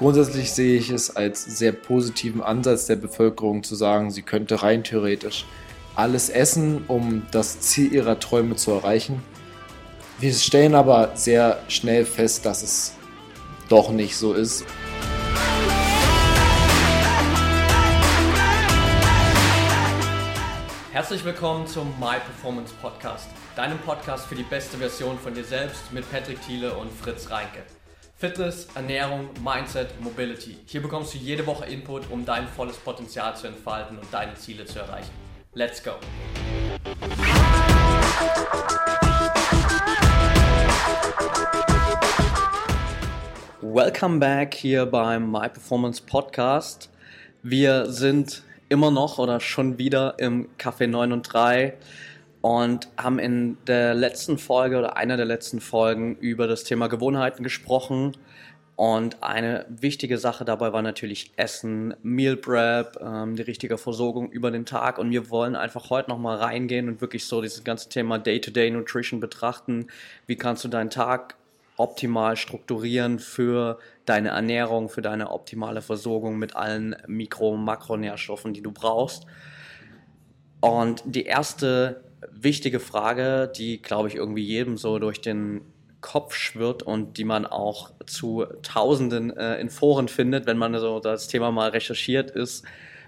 Grundsätzlich sehe ich es als sehr positiven Ansatz der Bevölkerung zu sagen, sie könnte rein theoretisch alles essen, um das Ziel ihrer Träume zu erreichen. Wir stellen aber sehr schnell fest, dass es doch nicht so ist. Herzlich willkommen zum My Performance Podcast, deinem Podcast für die beste Version von dir selbst mit Patrick Thiele und Fritz Reinke. Fitness, Ernährung, Mindset, Mobility. Hier bekommst du jede Woche Input, um dein volles Potenzial zu entfalten und deine Ziele zu erreichen. Let's go! Welcome back hier beim My Performance Podcast. Wir sind immer noch oder schon wieder im Café 9 und 3 und haben in der letzten Folge oder einer der letzten Folgen über das Thema Gewohnheiten gesprochen. Und eine wichtige Sache dabei war natürlich Essen, Meal Prep, ähm, die richtige Versorgung über den Tag. Und wir wollen einfach heute nochmal reingehen und wirklich so dieses ganze Thema Day-to-Day -Day Nutrition betrachten. Wie kannst du deinen Tag optimal strukturieren für deine Ernährung, für deine optimale Versorgung mit allen Mikro- und Makronährstoffen, die du brauchst. Und die erste wichtige Frage, die, glaube ich, irgendwie jedem so durch den Kopf schwirrt und die man auch zu Tausenden äh, in Foren findet, wenn man so das Thema mal recherchiert, ist,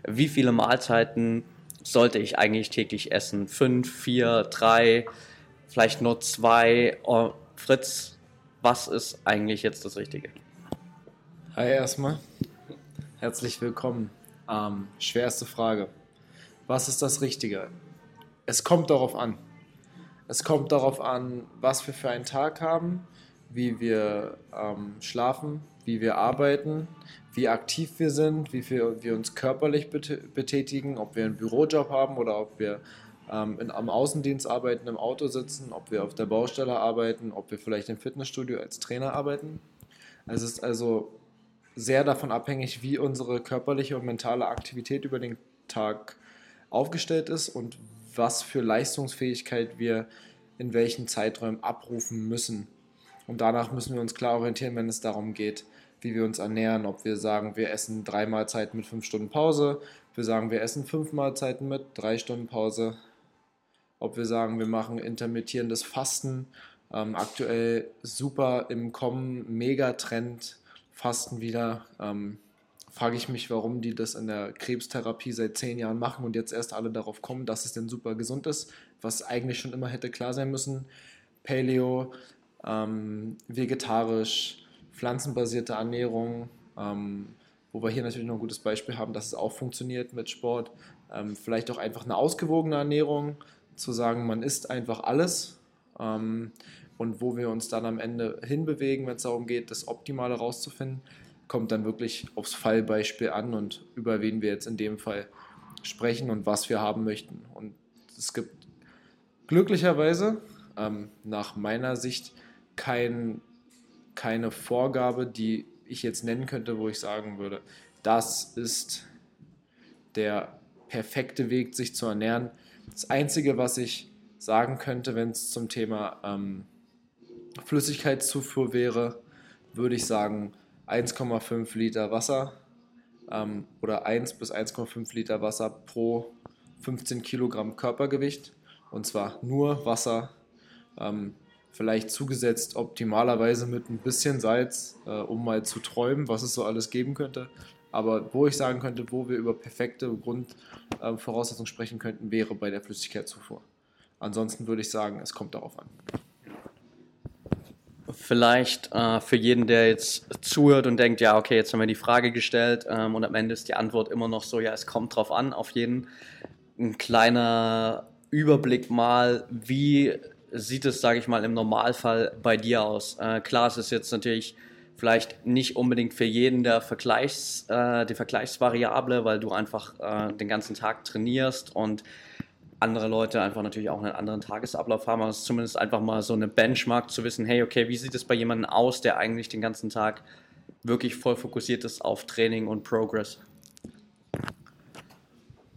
wie viele Mahlzeiten sollte ich eigentlich täglich essen? Fünf, vier, drei, vielleicht nur zwei? Oh, Fritz, was ist eigentlich jetzt das Richtige? Hi erstmal, herzlich willkommen. Ähm, schwerste Frage. Was ist das Richtige? Es kommt darauf an. Es kommt darauf an, was wir für einen Tag haben, wie wir ähm, schlafen, wie wir arbeiten, wie aktiv wir sind, wie viel wir uns körperlich betätigen, ob wir einen Bürojob haben oder ob wir ähm, in, am Außendienst arbeiten, im Auto sitzen, ob wir auf der Baustelle arbeiten, ob wir vielleicht im Fitnessstudio als Trainer arbeiten. Es ist also sehr davon abhängig, wie unsere körperliche und mentale Aktivität über den Tag aufgestellt ist und was für Leistungsfähigkeit wir in welchen Zeiträumen abrufen müssen. Und danach müssen wir uns klar orientieren, wenn es darum geht, wie wir uns ernähren. Ob wir sagen, wir essen drei Mahlzeiten mit fünf Stunden Pause, wir sagen, wir essen fünf Mahlzeiten mit drei Stunden Pause. Ob wir sagen, wir machen intermittierendes Fasten. Ähm, aktuell super im Kommen, Megatrend, Fasten wieder. Ähm, frage ich mich, warum die das in der Krebstherapie seit zehn Jahren machen und jetzt erst alle darauf kommen, dass es denn super gesund ist, was eigentlich schon immer hätte klar sein müssen. Paleo, ähm, vegetarisch, pflanzenbasierte Ernährung, ähm, wo wir hier natürlich noch ein gutes Beispiel haben, dass es auch funktioniert mit Sport. Ähm, vielleicht auch einfach eine ausgewogene Ernährung, zu sagen, man isst einfach alles ähm, und wo wir uns dann am Ende hinbewegen, wenn es darum geht, das Optimale rauszufinden kommt dann wirklich aufs Fallbeispiel an und über wen wir jetzt in dem Fall sprechen und was wir haben möchten. Und es gibt glücklicherweise ähm, nach meiner Sicht kein, keine Vorgabe, die ich jetzt nennen könnte, wo ich sagen würde, das ist der perfekte Weg, sich zu ernähren. Das Einzige, was ich sagen könnte, wenn es zum Thema ähm, Flüssigkeitszufuhr wäre, würde ich sagen, 1,5 Liter Wasser ähm, oder 1 bis 1,5 Liter Wasser pro 15 Kilogramm Körpergewicht. Und zwar nur Wasser, ähm, vielleicht zugesetzt optimalerweise mit ein bisschen Salz, äh, um mal zu träumen, was es so alles geben könnte. Aber wo ich sagen könnte, wo wir über perfekte Grundvoraussetzungen äh, sprechen könnten, wäre bei der Flüssigkeitszufuhr. Ansonsten würde ich sagen, es kommt darauf an vielleicht äh, für jeden, der jetzt zuhört und denkt, ja, okay, jetzt haben wir die Frage gestellt ähm, und am Ende ist die Antwort immer noch so, ja, es kommt drauf an, auf jeden. Ein kleiner Überblick mal, wie sieht es, sage ich mal, im Normalfall bei dir aus? Äh, klar, es ist jetzt natürlich vielleicht nicht unbedingt für jeden der Vergleichs, äh, die Vergleichsvariable, weil du einfach äh, den ganzen Tag trainierst und andere Leute einfach natürlich auch einen anderen Tagesablauf haben, aber es ist zumindest einfach mal so eine Benchmark zu wissen, hey, okay, wie sieht es bei jemandem aus, der eigentlich den ganzen Tag wirklich voll fokussiert ist auf Training und Progress?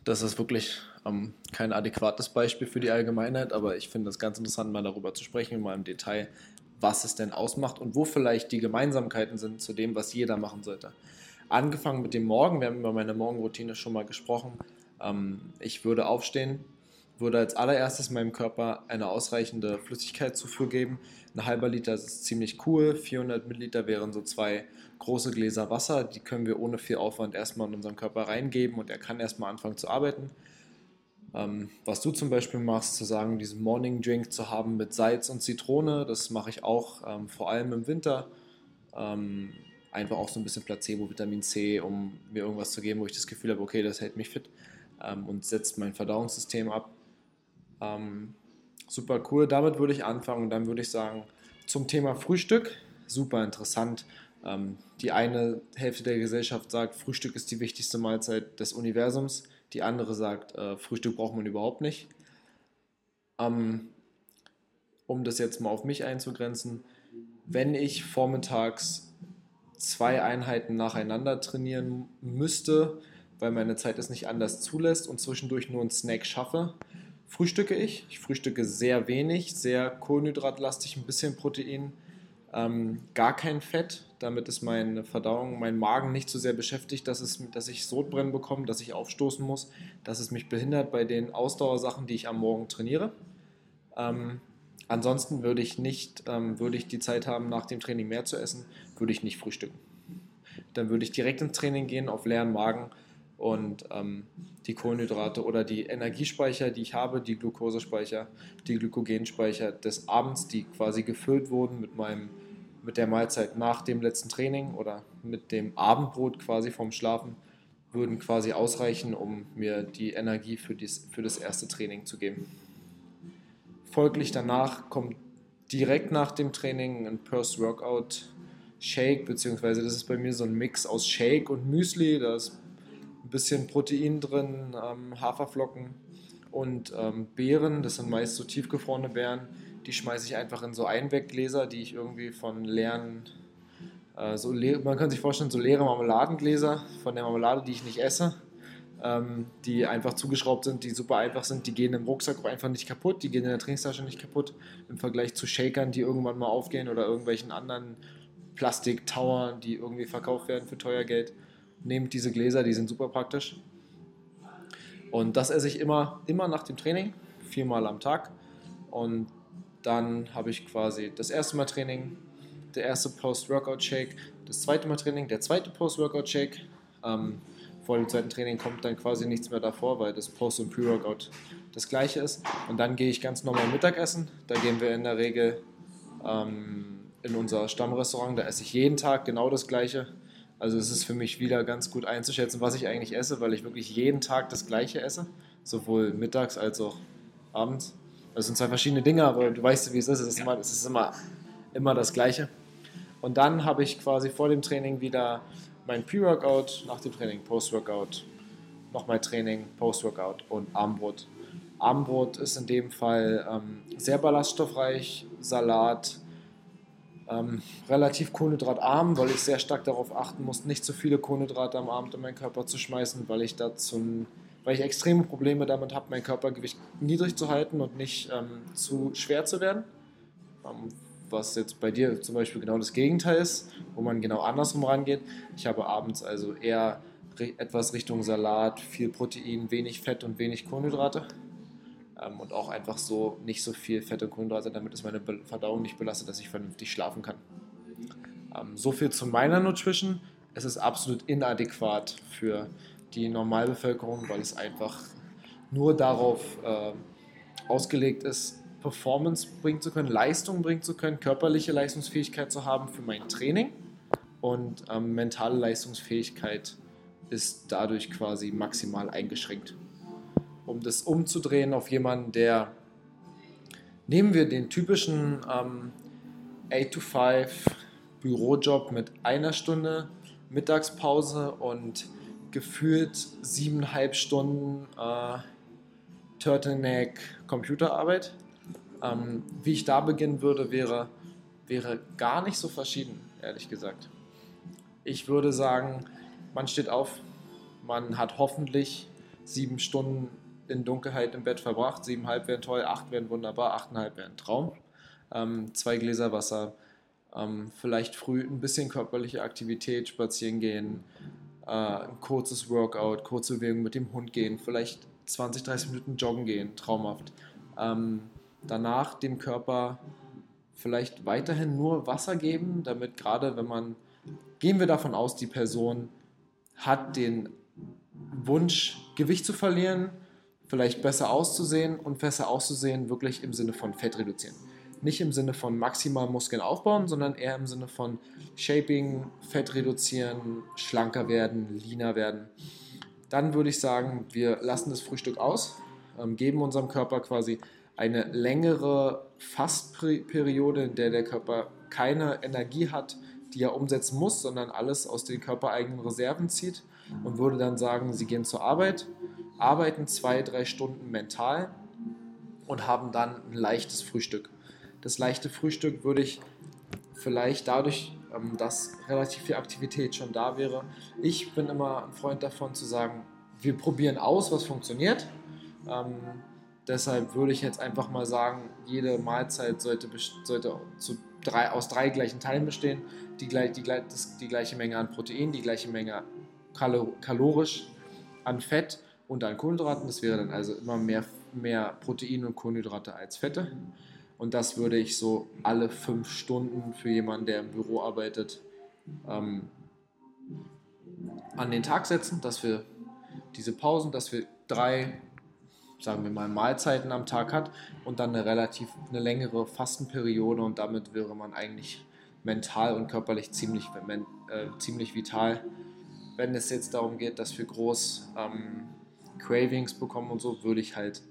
Das ist wirklich ähm, kein adäquates Beispiel für die Allgemeinheit, aber ich finde es ganz interessant, mal darüber zu sprechen, mal im Detail, was es denn ausmacht und wo vielleicht die Gemeinsamkeiten sind zu dem, was jeder machen sollte. Angefangen mit dem Morgen, wir haben über meine Morgenroutine schon mal gesprochen. Ähm, ich würde aufstehen, würde als allererstes meinem Körper eine ausreichende Flüssigkeitszufuhr geben. Ein halber Liter ist ziemlich cool, 400 Milliliter wären so zwei große Gläser Wasser, die können wir ohne viel Aufwand erstmal in unseren Körper reingeben und er kann erstmal anfangen zu arbeiten. Ähm, was du zum Beispiel machst, zu sagen, diesen Morning Drink zu haben mit Salz und Zitrone, das mache ich auch ähm, vor allem im Winter. Ähm, einfach auch so ein bisschen Placebo, Vitamin C, um mir irgendwas zu geben, wo ich das Gefühl habe, okay, das hält mich fit ähm, und setzt mein Verdauungssystem ab. Ähm, super cool, damit würde ich anfangen und dann würde ich sagen, zum Thema Frühstück, super interessant. Ähm, die eine Hälfte der Gesellschaft sagt, Frühstück ist die wichtigste Mahlzeit des Universums, die andere sagt, äh, Frühstück braucht man überhaupt nicht. Ähm, um das jetzt mal auf mich einzugrenzen, wenn ich vormittags zwei Einheiten nacheinander trainieren müsste, weil meine Zeit es nicht anders zulässt und zwischendurch nur einen Snack schaffe, frühstücke ich. Ich frühstücke sehr wenig, sehr kohlenhydratlastig, ein bisschen Protein, ähm, gar kein Fett. Damit ist meine Verdauung, mein Magen nicht so sehr beschäftigt, dass, es, dass ich Sodbrennen bekomme, dass ich aufstoßen muss, dass es mich behindert bei den Ausdauersachen, die ich am Morgen trainiere. Ähm, ansonsten würde ich nicht, ähm, würde ich die Zeit haben, nach dem Training mehr zu essen, würde ich nicht frühstücken. Dann würde ich direkt ins Training gehen auf leeren Magen und ähm, die Kohlenhydrate oder die Energiespeicher, die ich habe, die Glukosespeicher, die Glykogenspeicher des Abends, die quasi gefüllt wurden mit meinem mit der Mahlzeit nach dem letzten Training oder mit dem Abendbrot quasi vom Schlafen würden quasi ausreichen, um mir die Energie für, dies, für das erste Training zu geben. Folglich danach kommt direkt nach dem Training ein Post-Workout Shake, beziehungsweise das ist bei mir so ein Mix aus Shake und Müsli. Da bisschen Protein drin, ähm, Haferflocken und ähm, Beeren. Das sind meist so tiefgefrorene Beeren. Die schmeiße ich einfach in so Einweggläser, die ich irgendwie von leeren, äh, so man kann sich vorstellen, so leere Marmeladengläser von der Marmelade, die ich nicht esse, ähm, die einfach zugeschraubt sind, die super einfach sind. Die gehen im Rucksack auch einfach nicht kaputt, die gehen in der Trainingstasche nicht kaputt im Vergleich zu Shakern, die irgendwann mal aufgehen oder irgendwelchen anderen Plastik-Tower, die irgendwie verkauft werden für teuer Geld nehmt diese Gläser, die sind super praktisch. Und das esse ich immer, immer nach dem Training, viermal am Tag. Und dann habe ich quasi das erste Mal Training, der erste Post-Workout-Shake, das zweite Mal Training, der zweite Post-Workout-Shake. Ähm, vor dem zweiten Training kommt dann quasi nichts mehr davor, weil das Post- und Pre-Workout das gleiche ist. Und dann gehe ich ganz normal Mittagessen. Da gehen wir in der Regel ähm, in unser Stammrestaurant. Da esse ich jeden Tag genau das gleiche. Also es ist für mich wieder ganz gut einzuschätzen, was ich eigentlich esse, weil ich wirklich jeden Tag das gleiche esse, sowohl mittags als auch abends. Das sind zwei verschiedene Dinge, aber du weißt, wie es ist. Es ist, immer, es ist immer, immer das Gleiche. Und dann habe ich quasi vor dem Training wieder mein Pre-Workout, nach dem Training Post-Workout, nochmal Training, Post-Workout und Abendbrot. Abendbrot ist in dem Fall ähm, sehr ballaststoffreich, Salat, ähm, relativ kohlenhydratarm, weil ich sehr stark darauf achten muss, nicht zu viele Kohlenhydrate am Abend in meinen Körper zu schmeißen, weil ich dazu weil ich extreme Probleme damit habe, mein Körpergewicht niedrig zu halten und nicht ähm, zu schwer zu werden. Ähm, was jetzt bei dir zum Beispiel genau das Gegenteil ist, wo man genau andersrum rangeht. Ich habe abends also eher etwas Richtung Salat, viel Protein, wenig Fett und wenig Kohlenhydrate ähm, und auch einfach so nicht so viel Fett und Kohlenhydrate, damit es meine Verdauung nicht belastet, dass ich vernünftig schlafen kann. Ähm, so viel zu meiner Nutrition. Es ist absolut inadäquat für die Normalbevölkerung, weil es einfach nur darauf äh, ausgelegt ist, Performance bringen zu können, Leistung bringen zu können, körperliche Leistungsfähigkeit zu haben für mein Training und ähm, mentale Leistungsfähigkeit ist dadurch quasi maximal eingeschränkt um das umzudrehen auf jemanden, der, nehmen wir den typischen ähm, 8-to-5 Bürojob mit einer Stunde Mittagspause und gefühlt siebeneinhalb Stunden äh, Turtleneck Computerarbeit. Ähm, wie ich da beginnen würde, wäre, wäre gar nicht so verschieden, ehrlich gesagt. Ich würde sagen, man steht auf, man hat hoffentlich sieben Stunden in Dunkelheit im Bett verbracht. Siebeneinhalb wären toll, acht wären wunderbar, achteinhalb wären Traum. ähm, zwei Gläser Wasser, ähm, vielleicht früh ein bisschen körperliche Aktivität, spazieren gehen, äh, ein kurzes Workout, kurze Bewegung mit dem Hund gehen, vielleicht 20, 30 Minuten joggen gehen, traumhaft. Ähm, danach dem Körper vielleicht weiterhin nur Wasser geben, damit gerade wenn man, gehen wir davon aus, die Person hat den Wunsch, Gewicht zu verlieren, vielleicht besser auszusehen und besser auszusehen wirklich im Sinne von Fett reduzieren. Nicht im Sinne von maximal Muskeln aufbauen, sondern eher im Sinne von Shaping, Fett reduzieren, schlanker werden, leaner werden. Dann würde ich sagen, wir lassen das Frühstück aus, ähm, geben unserem Körper quasi eine längere Fastperiode, in der der Körper keine Energie hat, die er umsetzen muss, sondern alles aus den körpereigenen Reserven zieht und würde dann sagen, sie gehen zur Arbeit, arbeiten zwei, drei Stunden mental und haben dann ein leichtes Frühstück. Das leichte Frühstück würde ich vielleicht dadurch, ähm, dass relativ viel Aktivität schon da wäre, ich bin immer ein Freund davon zu sagen, wir probieren aus, was funktioniert. Ähm, deshalb würde ich jetzt einfach mal sagen, jede Mahlzeit sollte, sollte drei, aus drei gleichen Teilen bestehen. Die, die, die, die gleiche Menge an Protein, die gleiche Menge kalorisch an Fett und an Kohlenhydraten. Das wäre dann also immer mehr, mehr Protein und Kohlenhydrate als Fette. Und das würde ich so alle fünf Stunden für jemanden, der im Büro arbeitet, ähm, an den Tag setzen, dass wir diese Pausen, dass wir drei, sagen wir mal, Mahlzeiten am Tag hat und dann eine relativ eine längere Fastenperiode und damit wäre man eigentlich mental und körperlich ziemlich, äh, ziemlich vital wenn es jetzt darum geht, dass wir groß ähm, Cravings bekommen und so, würde ich halt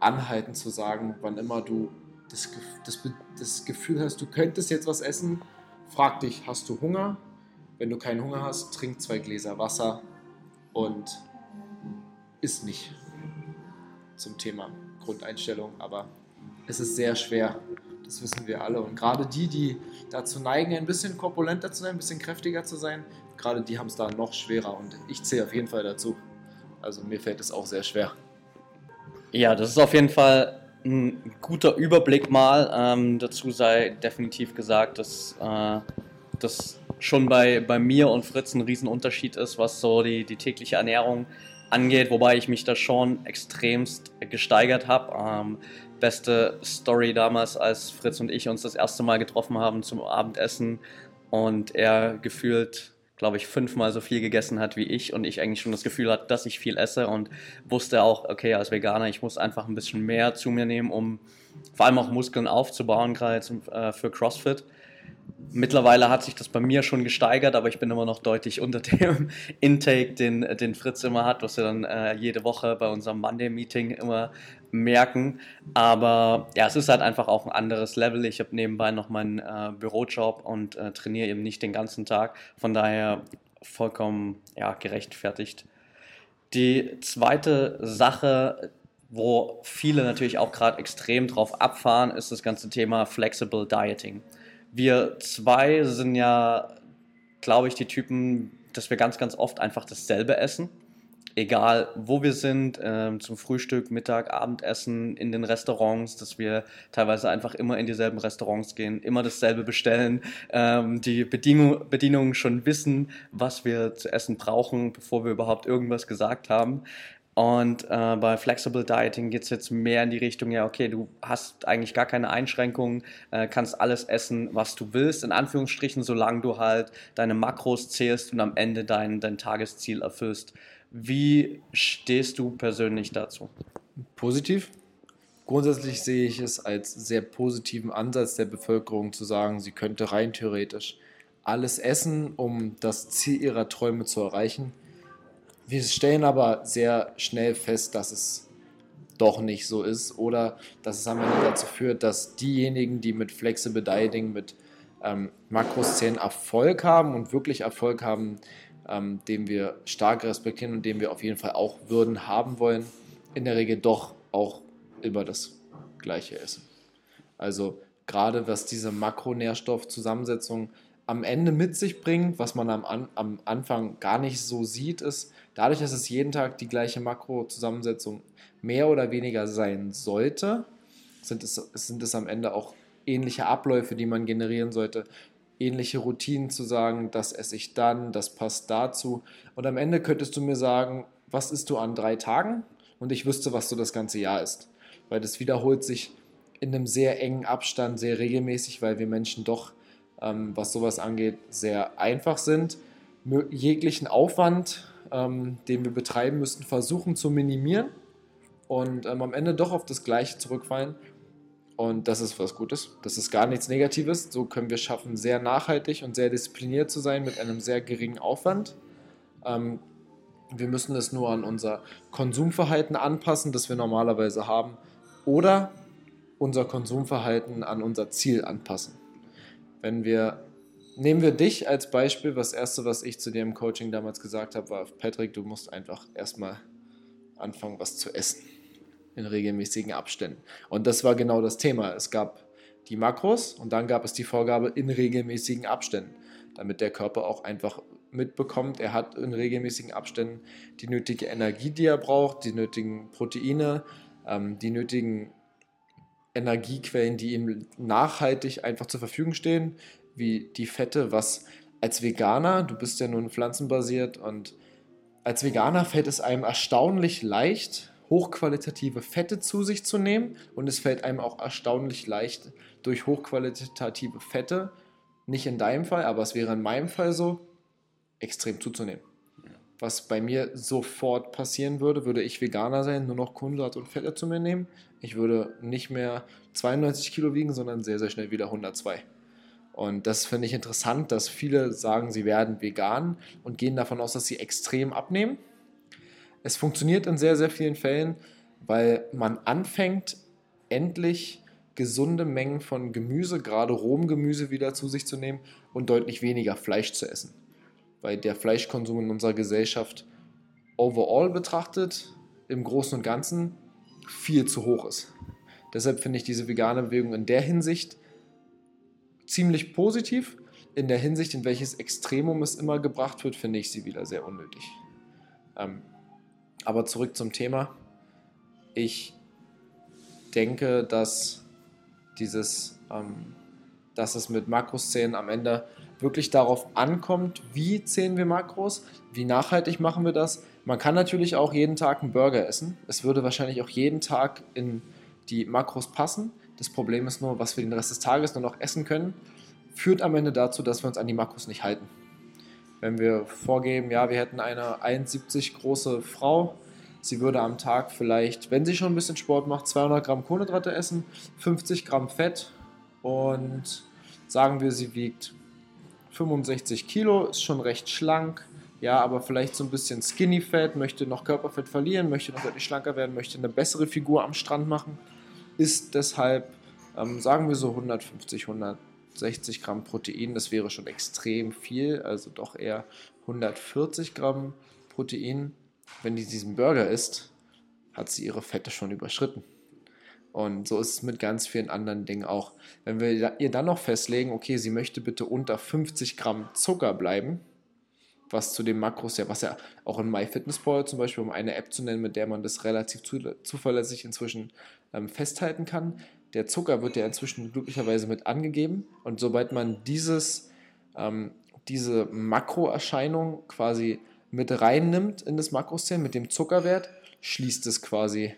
anhalten zu sagen, wann immer du das, das, das Gefühl hast, du könntest jetzt was essen, frag dich, hast du Hunger? Wenn du keinen Hunger hast, trink zwei Gläser Wasser und isst nicht zum Thema Grundeinstellung, aber es ist sehr schwer, das wissen wir alle. Und gerade die, die dazu neigen, ein bisschen korpulenter zu sein, ein bisschen kräftiger zu sein, gerade die haben es da noch schwerer und ich zähle auf jeden Fall dazu. Also mir fällt es auch sehr schwer. Ja, das ist auf jeden Fall ein guter Überblick mal. Ähm, dazu sei definitiv gesagt, dass äh, das schon bei, bei mir und Fritz ein Riesenunterschied ist, was so die, die tägliche Ernährung angeht, wobei ich mich da schon extremst gesteigert habe. Ähm, beste Story damals, als Fritz und ich uns das erste Mal getroffen haben zum Abendessen und er gefühlt glaube ich, fünfmal so viel gegessen hat wie ich und ich eigentlich schon das Gefühl hatte, dass ich viel esse und wusste auch, okay, als Veganer, ich muss einfach ein bisschen mehr zu mir nehmen, um vor allem auch Muskeln aufzubauen, gerade äh, für CrossFit. Mittlerweile hat sich das bei mir schon gesteigert, aber ich bin immer noch deutlich unter dem Intake, den, den Fritz immer hat, was wir dann äh, jede Woche bei unserem Monday-Meeting immer merken. Aber ja, es ist halt einfach auch ein anderes Level. Ich habe nebenbei noch meinen äh, Bürojob und äh, trainiere eben nicht den ganzen Tag. Von daher vollkommen ja, gerechtfertigt. Die zweite Sache, wo viele natürlich auch gerade extrem drauf abfahren, ist das ganze Thema Flexible Dieting. Wir zwei sind ja, glaube ich, die Typen, dass wir ganz, ganz oft einfach dasselbe essen. Egal, wo wir sind, ähm, zum Frühstück, Mittag, Abendessen, in den Restaurants, dass wir teilweise einfach immer in dieselben Restaurants gehen, immer dasselbe bestellen, ähm, die Bedienung, Bedienungen schon wissen, was wir zu essen brauchen, bevor wir überhaupt irgendwas gesagt haben. Und äh, bei Flexible Dieting geht es jetzt mehr in die Richtung, ja, okay, du hast eigentlich gar keine Einschränkungen, äh, kannst alles essen, was du willst, in Anführungsstrichen, solange du halt deine Makros zählst und am Ende dein, dein Tagesziel erfüllst. Wie stehst du persönlich dazu? Positiv. Grundsätzlich sehe ich es als sehr positiven Ansatz der Bevölkerung zu sagen, sie könnte rein theoretisch alles essen, um das Ziel ihrer Träume zu erreichen wir stellen aber sehr schnell fest, dass es doch nicht so ist oder dass es am Ende dazu führt, dass diejenigen, die mit Flexible Dieting, mit ähm, Makroszenen Erfolg haben und wirklich Erfolg haben, ähm, den wir stark respektieren und den wir auf jeden Fall auch würden haben wollen, in der Regel doch auch über das Gleiche essen. Also gerade was diese Makronährstoffzusammensetzung am Ende mit sich bringt, was man am, am Anfang gar nicht so sieht, ist, dadurch, dass es jeden Tag die gleiche Makrozusammensetzung mehr oder weniger sein sollte, sind es, sind es am Ende auch ähnliche Abläufe, die man generieren sollte, ähnliche Routinen zu sagen, das esse ich dann, das passt dazu. Und am Ende könntest du mir sagen, was isst du an drei Tagen? Und ich wüsste, was du das ganze Jahr isst. Weil das wiederholt sich in einem sehr engen Abstand, sehr regelmäßig, weil wir Menschen doch, ähm, was sowas angeht, sehr einfach sind. Jeglichen Aufwand, ähm, den wir betreiben müssten, versuchen zu minimieren und ähm, am Ende doch auf das Gleiche zurückfallen. Und das ist was Gutes. Das ist gar nichts Negatives. So können wir schaffen, sehr nachhaltig und sehr diszipliniert zu sein mit einem sehr geringen Aufwand. Ähm, wir müssen es nur an unser Konsumverhalten anpassen, das wir normalerweise haben. Oder unser Konsumverhalten an unser Ziel anpassen. Wenn wir, nehmen wir dich als Beispiel, das erste, was ich zu dir im Coaching damals gesagt habe, war, Patrick, du musst einfach erstmal anfangen, was zu essen in regelmäßigen Abständen. Und das war genau das Thema. Es gab die Makros und dann gab es die Vorgabe in regelmäßigen Abständen, damit der Körper auch einfach mitbekommt, er hat in regelmäßigen Abständen die nötige Energie, die er braucht, die nötigen Proteine, ähm, die nötigen Energiequellen, die ihm nachhaltig einfach zur Verfügung stehen, wie die Fette, was als Veganer, du bist ja nun pflanzenbasiert und als Veganer fällt es einem erstaunlich leicht, hochqualitative Fette zu sich zu nehmen und es fällt einem auch erstaunlich leicht, durch hochqualitative Fette, nicht in deinem Fall, aber es wäre in meinem Fall so, extrem zuzunehmen. Was bei mir sofort passieren würde, würde ich Veganer sein, nur noch Kohlenhydrate und Fette zu mir nehmen. Ich würde nicht mehr 92 Kilo wiegen, sondern sehr, sehr schnell wieder 102. Und das finde ich interessant, dass viele sagen, sie werden vegan und gehen davon aus, dass sie extrem abnehmen. Es funktioniert in sehr, sehr vielen Fällen, weil man anfängt, endlich gesunde Mengen von Gemüse, gerade rohem Gemüse, wieder zu sich zu nehmen und deutlich weniger Fleisch zu essen. Weil der Fleischkonsum in unserer Gesellschaft overall betrachtet, im Großen und Ganzen, viel zu hoch ist. Deshalb finde ich diese vegane Bewegung in der Hinsicht ziemlich positiv. In der Hinsicht, in welches Extremum es immer gebracht wird, finde ich sie wieder sehr unnötig. Ähm, aber zurück zum Thema. Ich denke, dass dieses, ähm, dass es mit Makroszenen am Ende wirklich darauf ankommt, wie zählen wir Makros, wie nachhaltig machen wir das. Man kann natürlich auch jeden Tag einen Burger essen. Es würde wahrscheinlich auch jeden Tag in die Makros passen. Das Problem ist nur, was wir den Rest des Tages nur noch essen können, führt am Ende dazu, dass wir uns an die Makros nicht halten. Wenn wir vorgeben, ja, wir hätten eine 1,70 große Frau, sie würde am Tag vielleicht, wenn sie schon ein bisschen Sport macht, 200 Gramm Kohlenhydrate essen, 50 Gramm Fett und sagen wir, sie wiegt 65 Kilo, ist schon recht schlank, ja, aber vielleicht so ein bisschen Skinny Fat, möchte noch Körperfett verlieren, möchte noch deutlich schlanker werden, möchte eine bessere Figur am Strand machen, ist deshalb, ähm, sagen wir so 150, 100 60 Gramm Protein, das wäre schon extrem viel, also doch eher 140 Gramm Protein. Wenn die diesen Burger isst, hat sie ihre Fette schon überschritten. Und so ist es mit ganz vielen anderen Dingen auch. Wenn wir ihr dann noch festlegen, okay, sie möchte bitte unter 50 Gramm Zucker bleiben, was zu den Makros ja, was ja auch in MyFitnessPal zum Beispiel, um eine App zu nennen, mit der man das relativ zuverlässig inzwischen ähm, festhalten kann, der Zucker wird ja inzwischen glücklicherweise mit angegeben. Und sobald man dieses, ähm, diese Makroerscheinung quasi mit reinnimmt in das Makrosystem mit dem Zuckerwert, schließt es quasi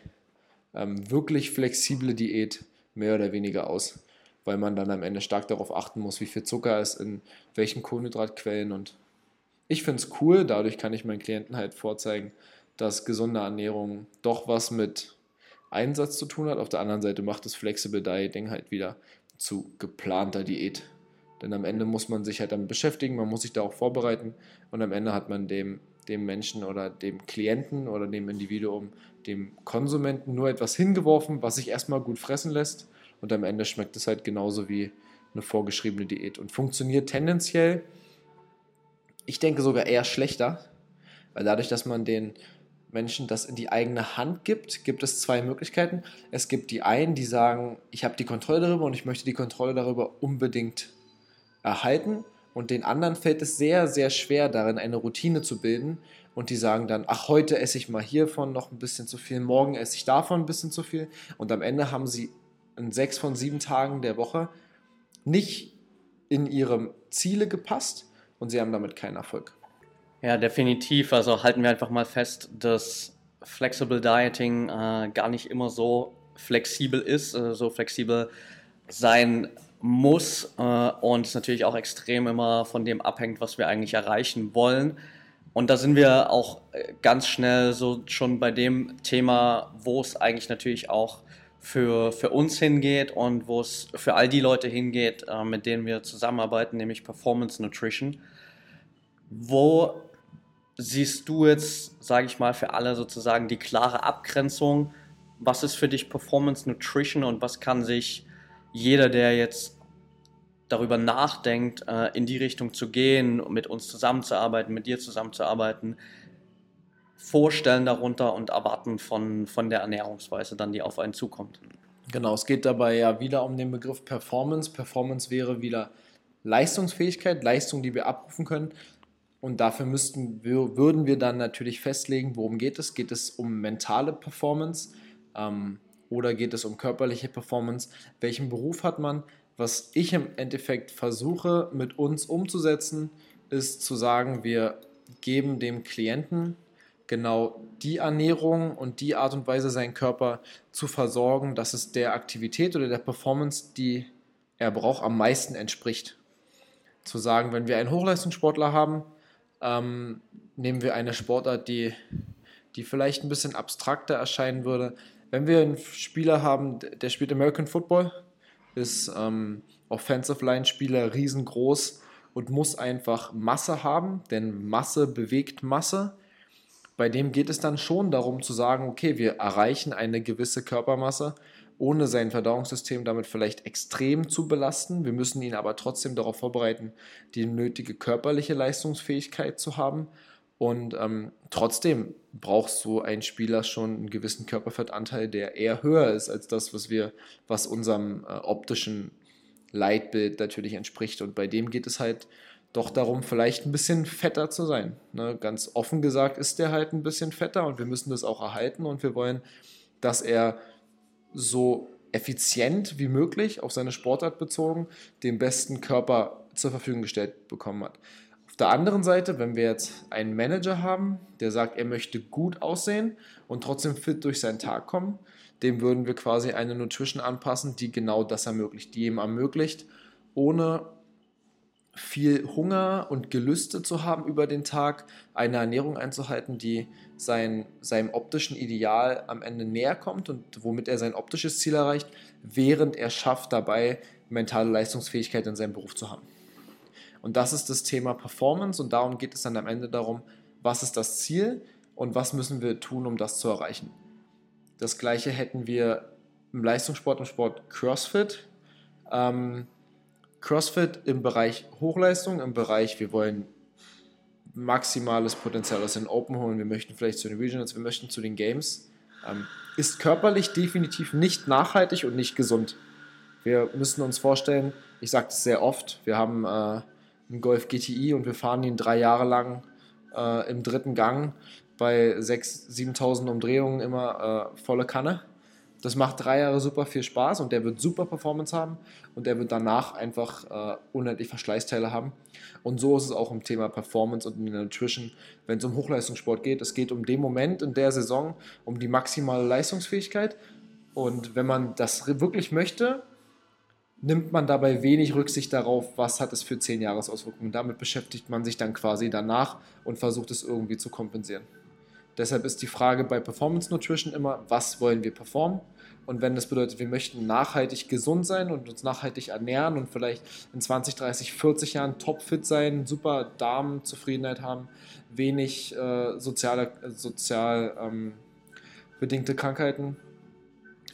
ähm, wirklich flexible Diät mehr oder weniger aus, weil man dann am Ende stark darauf achten muss, wie viel Zucker ist in welchen Kohlenhydratquellen. Und ich finde es cool, dadurch kann ich meinen Klienten halt vorzeigen, dass gesunde Ernährung doch was mit Einsatz zu tun hat. Auf der anderen Seite macht das Flexible Dieting halt wieder zu geplanter Diät. Denn am Ende muss man sich halt damit beschäftigen, man muss sich da auch vorbereiten und am Ende hat man dem, dem Menschen oder dem Klienten oder dem Individuum, dem Konsumenten nur etwas hingeworfen, was sich erstmal gut fressen lässt und am Ende schmeckt es halt genauso wie eine vorgeschriebene Diät und funktioniert tendenziell, ich denke sogar eher schlechter, weil dadurch, dass man den Menschen das in die eigene Hand gibt, gibt es zwei Möglichkeiten. Es gibt die einen, die sagen, ich habe die Kontrolle darüber und ich möchte die Kontrolle darüber unbedingt erhalten. Und den anderen fällt es sehr, sehr schwer, darin eine Routine zu bilden. Und die sagen dann, ach, heute esse ich mal hiervon noch ein bisschen zu viel, morgen esse ich davon ein bisschen zu viel. Und am Ende haben sie in sechs von sieben Tagen der Woche nicht in ihre Ziele gepasst und sie haben damit keinen Erfolg. Ja, definitiv. Also halten wir einfach mal fest, dass Flexible Dieting äh, gar nicht immer so flexibel ist, äh, so flexibel sein muss äh, und es natürlich auch extrem immer von dem abhängt, was wir eigentlich erreichen wollen. Und da sind wir auch äh, ganz schnell so schon bei dem Thema, wo es eigentlich natürlich auch für, für uns hingeht und wo es für all die Leute hingeht, äh, mit denen wir zusammenarbeiten, nämlich Performance Nutrition. Wo siehst du jetzt, sage ich mal, für alle sozusagen die klare Abgrenzung? Was ist für dich Performance Nutrition und was kann sich jeder, der jetzt darüber nachdenkt, äh, in die Richtung zu gehen, mit uns zusammenzuarbeiten, mit dir zusammenzuarbeiten, vorstellen darunter und erwarten von, von der Ernährungsweise dann, die auf einen zukommt. Genau, es geht dabei ja wieder um den Begriff Performance. Performance wäre wieder Leistungsfähigkeit, Leistung, die wir abrufen können. Und dafür müssten wir, würden wir dann natürlich festlegen, worum geht es. Geht es um mentale Performance ähm, oder geht es um körperliche Performance? Welchen Beruf hat man? Was ich im Endeffekt versuche mit uns umzusetzen, ist zu sagen, wir geben dem Klienten genau die Ernährung und die Art und Weise, seinen Körper zu versorgen, dass es der Aktivität oder der Performance, die er braucht, am meisten entspricht. Zu sagen, wenn wir einen Hochleistungssportler haben, ähm, nehmen wir eine Sportart, die, die vielleicht ein bisschen abstrakter erscheinen würde. Wenn wir einen Spieler haben, der spielt American Football, ist ähm, Offensive Line Spieler riesengroß und muss einfach Masse haben, denn Masse bewegt Masse bei dem geht es dann schon darum zu sagen, okay, wir erreichen eine gewisse Körpermasse, ohne sein Verdauungssystem damit vielleicht extrem zu belasten. Wir müssen ihn aber trotzdem darauf vorbereiten, die nötige körperliche Leistungsfähigkeit zu haben. Und ähm, trotzdem braucht so ein Spieler schon einen gewissen Körperfettanteil, der eher höher ist als das, was wir, was unserem äh, optischen Leitbild natürlich entspricht. Und bei dem geht es halt doch darum, vielleicht ein bisschen fetter zu sein. Ne? Ganz offen gesagt ist der halt ein bisschen fetter und wir müssen das auch erhalten und wir wollen, dass er so effizient wie möglich auf seine Sportart bezogen den besten Körper zur Verfügung gestellt bekommen hat. Auf der anderen Seite, wenn wir jetzt einen Manager haben, der sagt, er möchte gut aussehen und trotzdem fit durch seinen Tag kommen, dem würden wir quasi eine Nutrition anpassen, die genau das ermöglicht, die ihm ermöglicht, ohne viel Hunger und Gelüste zu haben über den Tag, eine Ernährung einzuhalten, die sein, seinem optischen Ideal am Ende näher kommt und womit er sein optisches Ziel erreicht, während er schafft dabei, mentale Leistungsfähigkeit in seinem Beruf zu haben. Und das ist das Thema Performance und darum geht es dann am Ende darum, was ist das Ziel und was müssen wir tun, um das zu erreichen. Das gleiche hätten wir im Leistungssport, im Sport CrossFit. Ähm, CrossFit im Bereich Hochleistung, im Bereich, wir wollen maximales Potenzial aus den Open holen, wir möchten vielleicht zu den Regionals, wir möchten zu den Games, ähm, ist körperlich definitiv nicht nachhaltig und nicht gesund. Wir müssen uns vorstellen, ich sage das sehr oft, wir haben äh, einen Golf GTI und wir fahren ihn drei Jahre lang äh, im dritten Gang bei 6.000, 7.000 Umdrehungen immer äh, volle Kanne. Das macht drei Jahre super viel Spaß und der wird super Performance haben und der wird danach einfach äh, unendlich Verschleißteile haben. Und so ist es auch im Thema Performance und in der Nutrition, wenn es um Hochleistungssport geht. Es geht um den Moment in der Saison, um die maximale Leistungsfähigkeit. Und wenn man das wirklich möchte, nimmt man dabei wenig Rücksicht darauf, was hat es für zehn Jahresauswirkungen. Damit beschäftigt man sich dann quasi danach und versucht es irgendwie zu kompensieren. Deshalb ist die Frage bei Performance Nutrition immer, was wollen wir performen? Und wenn das bedeutet, wir möchten nachhaltig gesund sein und uns nachhaltig ernähren und vielleicht in 20, 30, 40 Jahren topfit sein, super Darmzufriedenheit haben, wenig äh, soziale, sozial ähm, bedingte Krankheiten,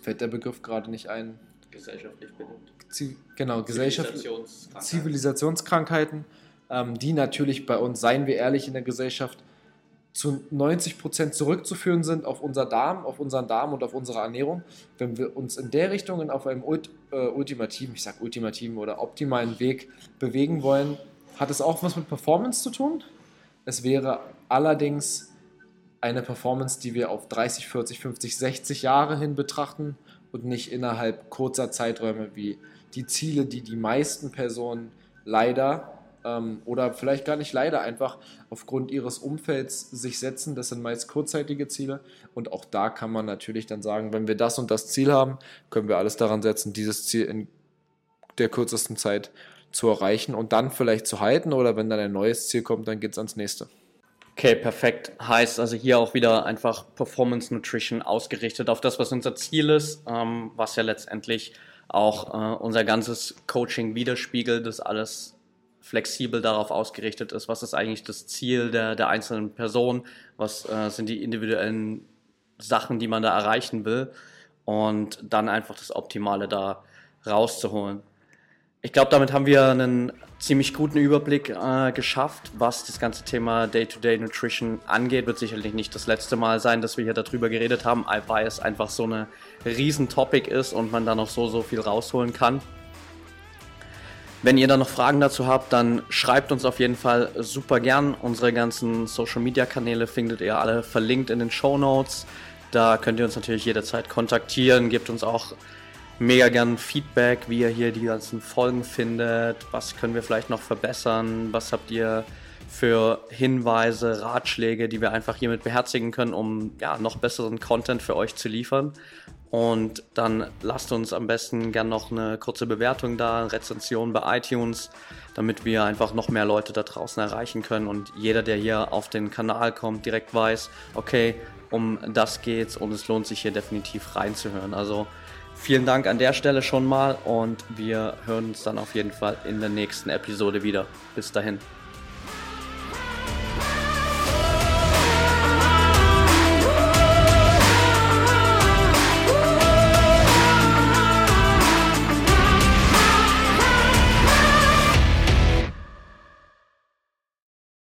fällt der Begriff gerade nicht ein. Gesellschaftlich bedingt. Zi genau, Zivilisationskrankheiten, Zivilisationskrankheiten ähm, die natürlich bei uns, seien wir ehrlich, in der Gesellschaft zu 90 Prozent zurückzuführen sind auf unser Darm, auf unseren Darm und auf unsere Ernährung. Wenn wir uns in der Richtung auf einem ult, äh, ultimativen, ich sage ultimativen oder optimalen Weg bewegen wollen, hat es auch was mit Performance zu tun. Es wäre allerdings eine Performance, die wir auf 30, 40, 50, 60 Jahre hin betrachten und nicht innerhalb kurzer Zeiträume wie die Ziele, die die meisten Personen leider ähm, oder vielleicht gar nicht leider einfach aufgrund ihres Umfelds sich setzen. Das sind meist kurzzeitige Ziele und auch da kann man natürlich dann sagen, wenn wir das und das Ziel haben, können wir alles daran setzen, dieses Ziel in der kürzesten Zeit zu erreichen und dann vielleicht zu halten oder wenn dann ein neues Ziel kommt, dann geht es ans nächste. Okay, perfekt. Heißt also hier auch wieder einfach Performance Nutrition ausgerichtet auf das, was unser Ziel ist, ähm, was ja letztendlich auch äh, unser ganzes Coaching widerspiegelt, dass alles flexibel darauf ausgerichtet ist, was ist eigentlich das Ziel der, der einzelnen Person, was äh, sind die individuellen Sachen, die man da erreichen will und dann einfach das Optimale da rauszuholen. Ich glaube, damit haben wir einen ziemlich guten Überblick äh, geschafft, was das ganze Thema Day-to-Day -Day Nutrition angeht. Wird sicherlich nicht das letzte Mal sein, dass wir hier darüber geredet haben, weil es einfach so eine riesen Topic ist und man da noch so, so viel rausholen kann. Wenn ihr da noch Fragen dazu habt, dann schreibt uns auf jeden Fall super gern. Unsere ganzen Social Media Kanäle findet ihr alle verlinkt in den Show Notes. Da könnt ihr uns natürlich jederzeit kontaktieren, gebt uns auch mega gern Feedback, wie ihr hier die ganzen Folgen findet, was können wir vielleicht noch verbessern, was habt ihr für Hinweise, Ratschläge, die wir einfach hiermit beherzigen können, um ja, noch besseren Content für euch zu liefern. Und dann lasst uns am besten gern noch eine kurze Bewertung da, eine Rezension bei iTunes, damit wir einfach noch mehr Leute da draußen erreichen können und jeder, der hier auf den Kanal kommt, direkt weiß, okay, um das geht's und es lohnt sich hier definitiv reinzuhören. Also vielen Dank an der Stelle schon mal und wir hören uns dann auf jeden Fall in der nächsten Episode wieder. Bis dahin.